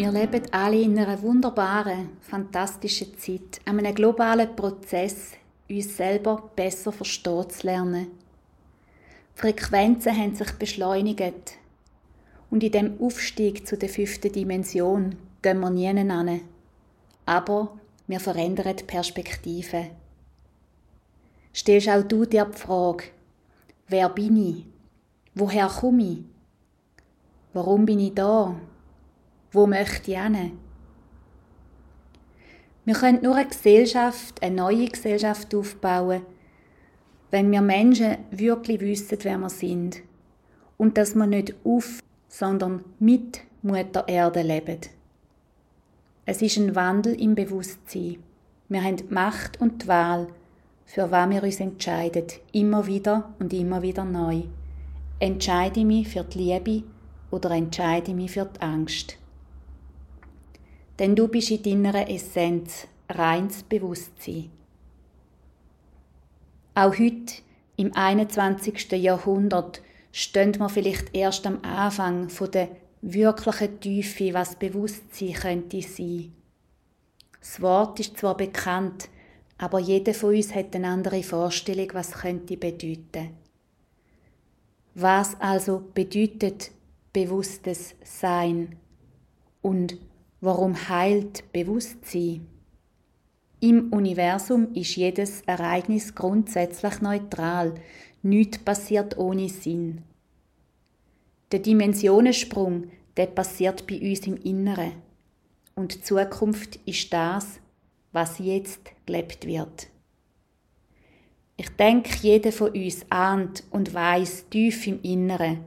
Wir leben alle in einer wunderbaren, fantastischen Zeit, an einem globalen Prozess, uns selber besser verstehen zu lernen. Die Frequenzen haben sich beschleunigt. Und in dem Aufstieg zu der fünften Dimension gehen wir nie an. Aber wir verändern die Perspektive. Stellst auch du dir die Frage, wer bin ich? Woher komme ich? Warum bin ich da? Wo möchte ich hin? Wir können nur eine Gesellschaft, eine neue Gesellschaft aufbauen, wenn wir Menschen wirklich wissen, wer wir sind und dass wir nicht auf, sondern mit Mutter Erde leben. Es ist ein Wandel im Bewusstsein. Wir haben die Macht und die Wahl, für was wir uns entscheiden, immer wieder und immer wieder neu. Entscheide ich mich für die Liebe oder entscheide ich mich für die Angst? Denn du bist in deiner Essenz reins Bewusstsein. Auch heute, im 21. Jahrhundert, stehen wir vielleicht erst am Anfang von der wirklichen Tiefe, was Bewusstsein könnte sein. Das Wort ist zwar bekannt, aber jeder von uns hat eine andere Vorstellung, was könnte bedeuten. Was also bedeutet bewusstes Sein und Warum heilt Bewusstsein? Im Universum ist jedes Ereignis grundsätzlich neutral, nichts passiert ohne Sinn. Der Dimensionensprung, der passiert bei uns im Inneren. Und die Zukunft ist das, was jetzt gelebt wird. Ich denke, jeder von uns ahnt und weiß tief im Inneren,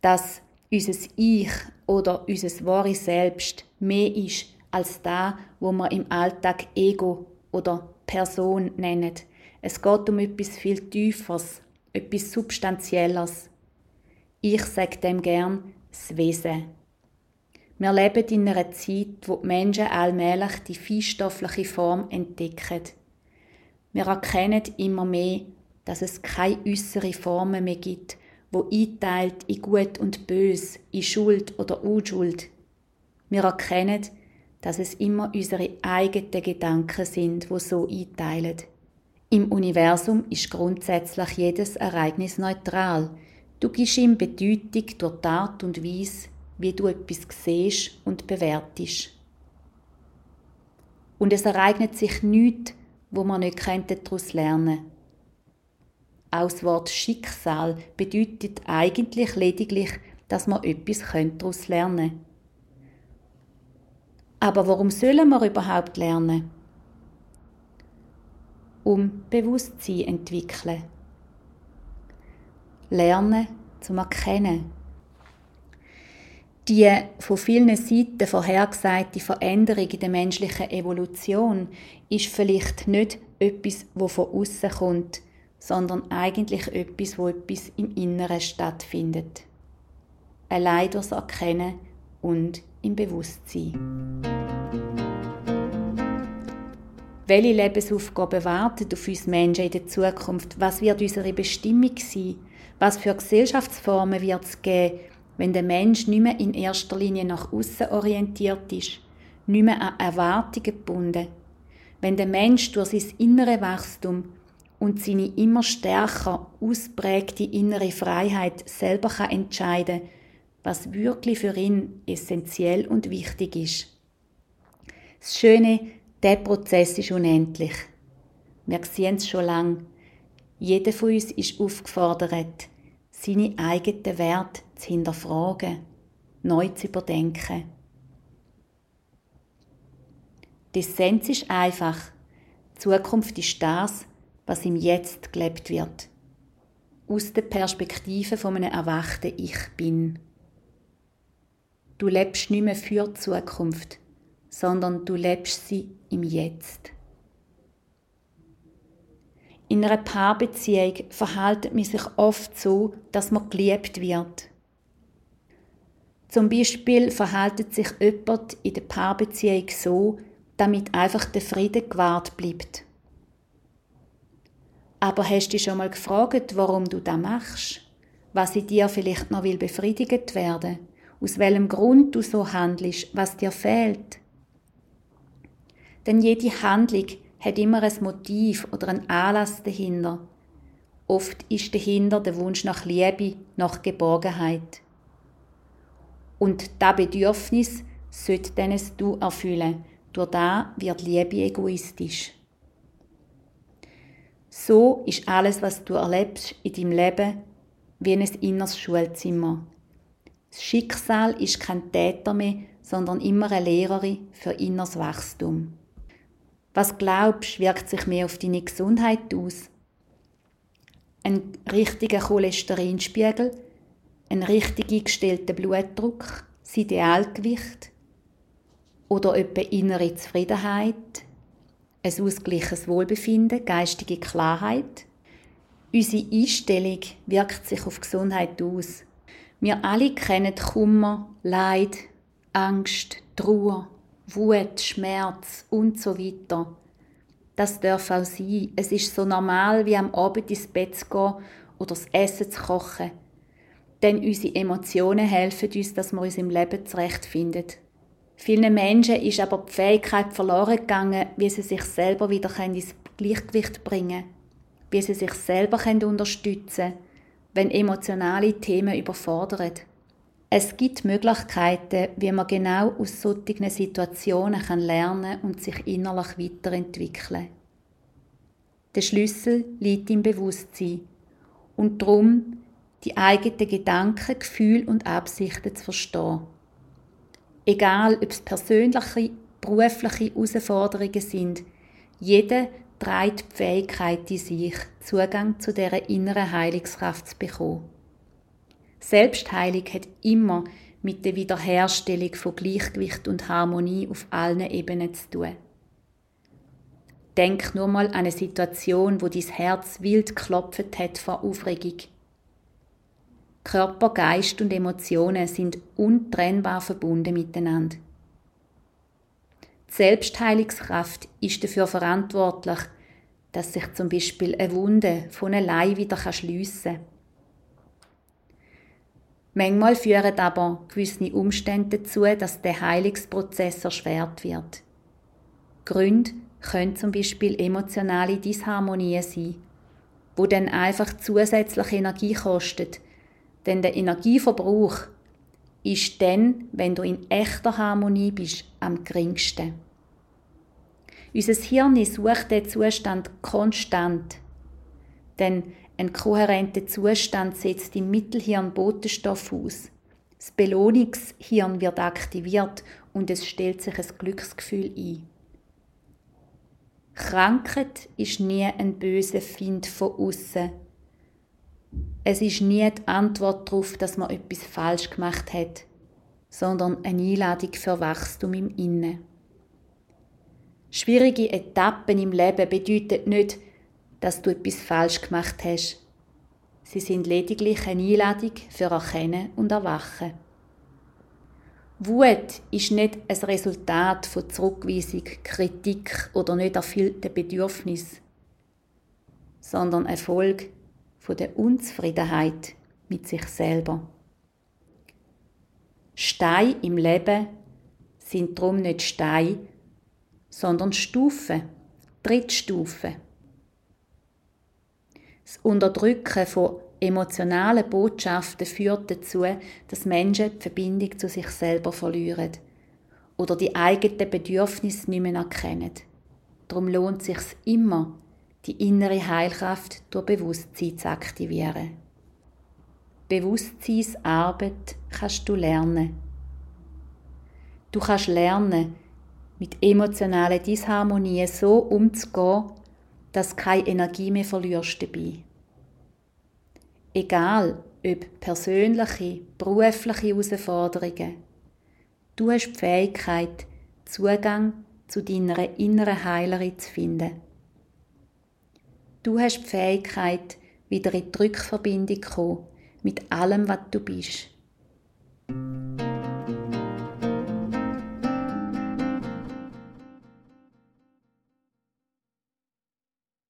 dass unser Ich oder unser wahres Selbst mehr ist als da, wo wir im Alltag Ego oder Person nennen. Es geht um etwas viel Tieferes, etwas Substanzielles. Ich sage dem gern das Wesen. Wir leben in einer Zeit, wo die Menschen allmählich die feinstoffliche Form entdecken. Wir erkennen immer mehr, dass es keine äußere Formen mehr gibt, wo einteilt in Gut und Bös, in Schuld oder Unschuld. Wir erkennen, dass es immer unsere eigenen Gedanken sind, wo so einteilen. Im Universum ist grundsätzlich jedes Ereignis neutral. Du gibst ihm Bedeutung durch die Art und Weise, wie du etwas siehst und bewertest. Und es ereignet sich nichts, wo man nicht daraus lernen könnte. Auch das Wort Schicksal bedeutet eigentlich lediglich, dass man etwas daraus lernen können. Aber warum sollen wir überhaupt lernen? Um Bewusstsein entwickeln. Lernen zum Erkennen. Die von vielen Seiten vorhergesagte Veränderung in der menschlichen Evolution ist vielleicht nicht etwas, wo von außen kommt, sondern eigentlich etwas, wo etwas im Inneren stattfindet. Allein durchs Erkennen und im Bewusstsein. Welche Lebensaufgaben warten auf uns Menschen in der Zukunft? Was wird unsere Bestimmung sein? Was für Gesellschaftsformen wird es geben, wenn der Mensch nicht mehr in erster Linie nach außen orientiert ist, nicht mehr an Erwartungen gebunden? Wenn der Mensch durch sein innere Wachstum und seine immer stärker ausprägte innere Freiheit selber kann entscheiden was wirklich für ihn essentiell und wichtig ist. Das Schöne, der Prozess ist unendlich. Wir sehen es schon lange. Jeder von uns ist aufgefordert, seine eigenen Werte zu hinterfragen, neu zu überdenken. Die Essenz ist einfach. Die Zukunft ist das, was im Jetzt gelebt wird. Aus der Perspektive von einem erwachten Ich bin. Du lebst nicht mehr für die Zukunft, sondern du lebst sie im Jetzt. In einer Paarbeziehung verhält man sich oft so, dass man geliebt wird. Zum Beispiel verhält sich jemand in der Paarbeziehung so, damit einfach der Friede gewahrt bleibt. Aber hast du dich schon mal gefragt, warum du das machst? Was in dir vielleicht noch will befriedigt werden? Aus welchem Grund du so handelst, was dir fehlt. Denn jede Handlung hat immer ein Motiv oder einen Anlass dahinter. Oft ist dahinter der Wunsch nach Liebe, nach Geborgenheit. Und das Bedürfnis sollte dann du erfüllen. Durch da wird Liebe egoistisch. So ist alles, was du erlebst in deinem Leben, wie ein inneres Schulzimmer. Das Schicksal ist kein Täter mehr, sondern immer eine Lehrerin für inneres Wachstum. Was glaubst, wirkt sich mehr auf deine Gesundheit aus? Ein richtiger Cholesterinspiegel, ein richtig eingestellter Blutdruck, das Idealgewicht oder etwa innere Zufriedenheit, ein ausgleiches Wohlbefinden, geistige Klarheit. Unsere Einstellung wirkt sich auf Gesundheit aus. Wir alle kennen Kummer, Leid, Angst, Trauer, Wut, Schmerz und so weiter. Das darf auch sein. Es ist so normal, wie am Abend ins Bett zu gehen oder das Essen zu kochen. Denn unsere Emotionen helfen uns, dass wir uns im Leben zurechtfinden. Vielen Menschen ist aber die Fähigkeit verloren gegangen, wie sie sich selber wieder ins Gleichgewicht bringen können, wie sie sich selber unterstützen können, wenn emotionale Themen überfordern. Es gibt Möglichkeiten, wie man genau aus solchen Situationen lernen und sich innerlich weiterentwickeln Der Schlüssel liegt im Bewusstsein und darum, die eigenen Gedanken, Gefühle und Absichten zu verstehen. Egal, ob es persönliche, berufliche Herausforderungen sind, jeder trägt die Fähigkeit in sich, Zugang zu dieser inneren Heilungskraft zu bekommen. Selbstheilung hat immer mit der Wiederherstellung von Gleichgewicht und Harmonie auf allen Ebenen zu tun. Denk nur mal an eine Situation, wo dein Herz wild klopft hat vor Aufregung. Körper, Geist und Emotionen sind untrennbar verbunden miteinander. Die Selbstheilungskraft ist dafür verantwortlich, dass sich zum Beispiel eine Wunde von allein wieder schliessen kann Manchmal führen aber gewisse Umstände dazu, dass der Heilungsprozess erschwert wird. Gründe können zum Beispiel emotionale Disharmonien sein, wo dann einfach zusätzliche Energie kostet, denn der Energieverbrauch ist dann, wenn du in echter Harmonie bist, am geringsten. Unser Hirn sucht den Zustand konstant, denn ein kohärenter Zustand setzt im Mittelhirn Botenstoff aus. Das Belohnungshirn wird aktiviert und es stellt sich ein Glücksgefühl ein. Krankheit ist nie ein böser Find von außen. Es ist nie die Antwort darauf, dass man etwas falsch gemacht hat, sondern eine Einladung für Wachstum im Innen. Schwierige Etappen im Leben bedeuten nicht, dass du etwas falsch gemacht hast. Sie sind lediglich eine Einladung für Erkennen und Erwachen. Wut ist nicht ein Resultat von Zurückweisung, Kritik oder nicht erfüllten Bedürfnis, sondern eine Folge von der Unzufriedenheit mit sich selber. Steine im Leben sind darum nicht Steine, sondern Stufen, Trittstufen. Das Unterdrücken von emotionalen Botschaften führt dazu, dass Menschen die Verbindung zu sich selber verlieren oder die eigenen Bedürfnisse nicht mehr erkennen. Darum lohnt es sich immer, die innere Heilkraft durch Bewusstsein zu aktivieren. Bewusstseinsarbeit kannst du lernen. Du kannst lernen, mit emotionalen Disharmonien so umzugehen, dass keine Energie mehr verlierst dabei. Egal, ob persönliche, berufliche Herausforderungen, du hast die Fähigkeit, Zugang zu deiner inneren Heilerin zu finden. Du hast die Fähigkeit, wieder in die Rückverbindung zu kommen mit allem, was du bist.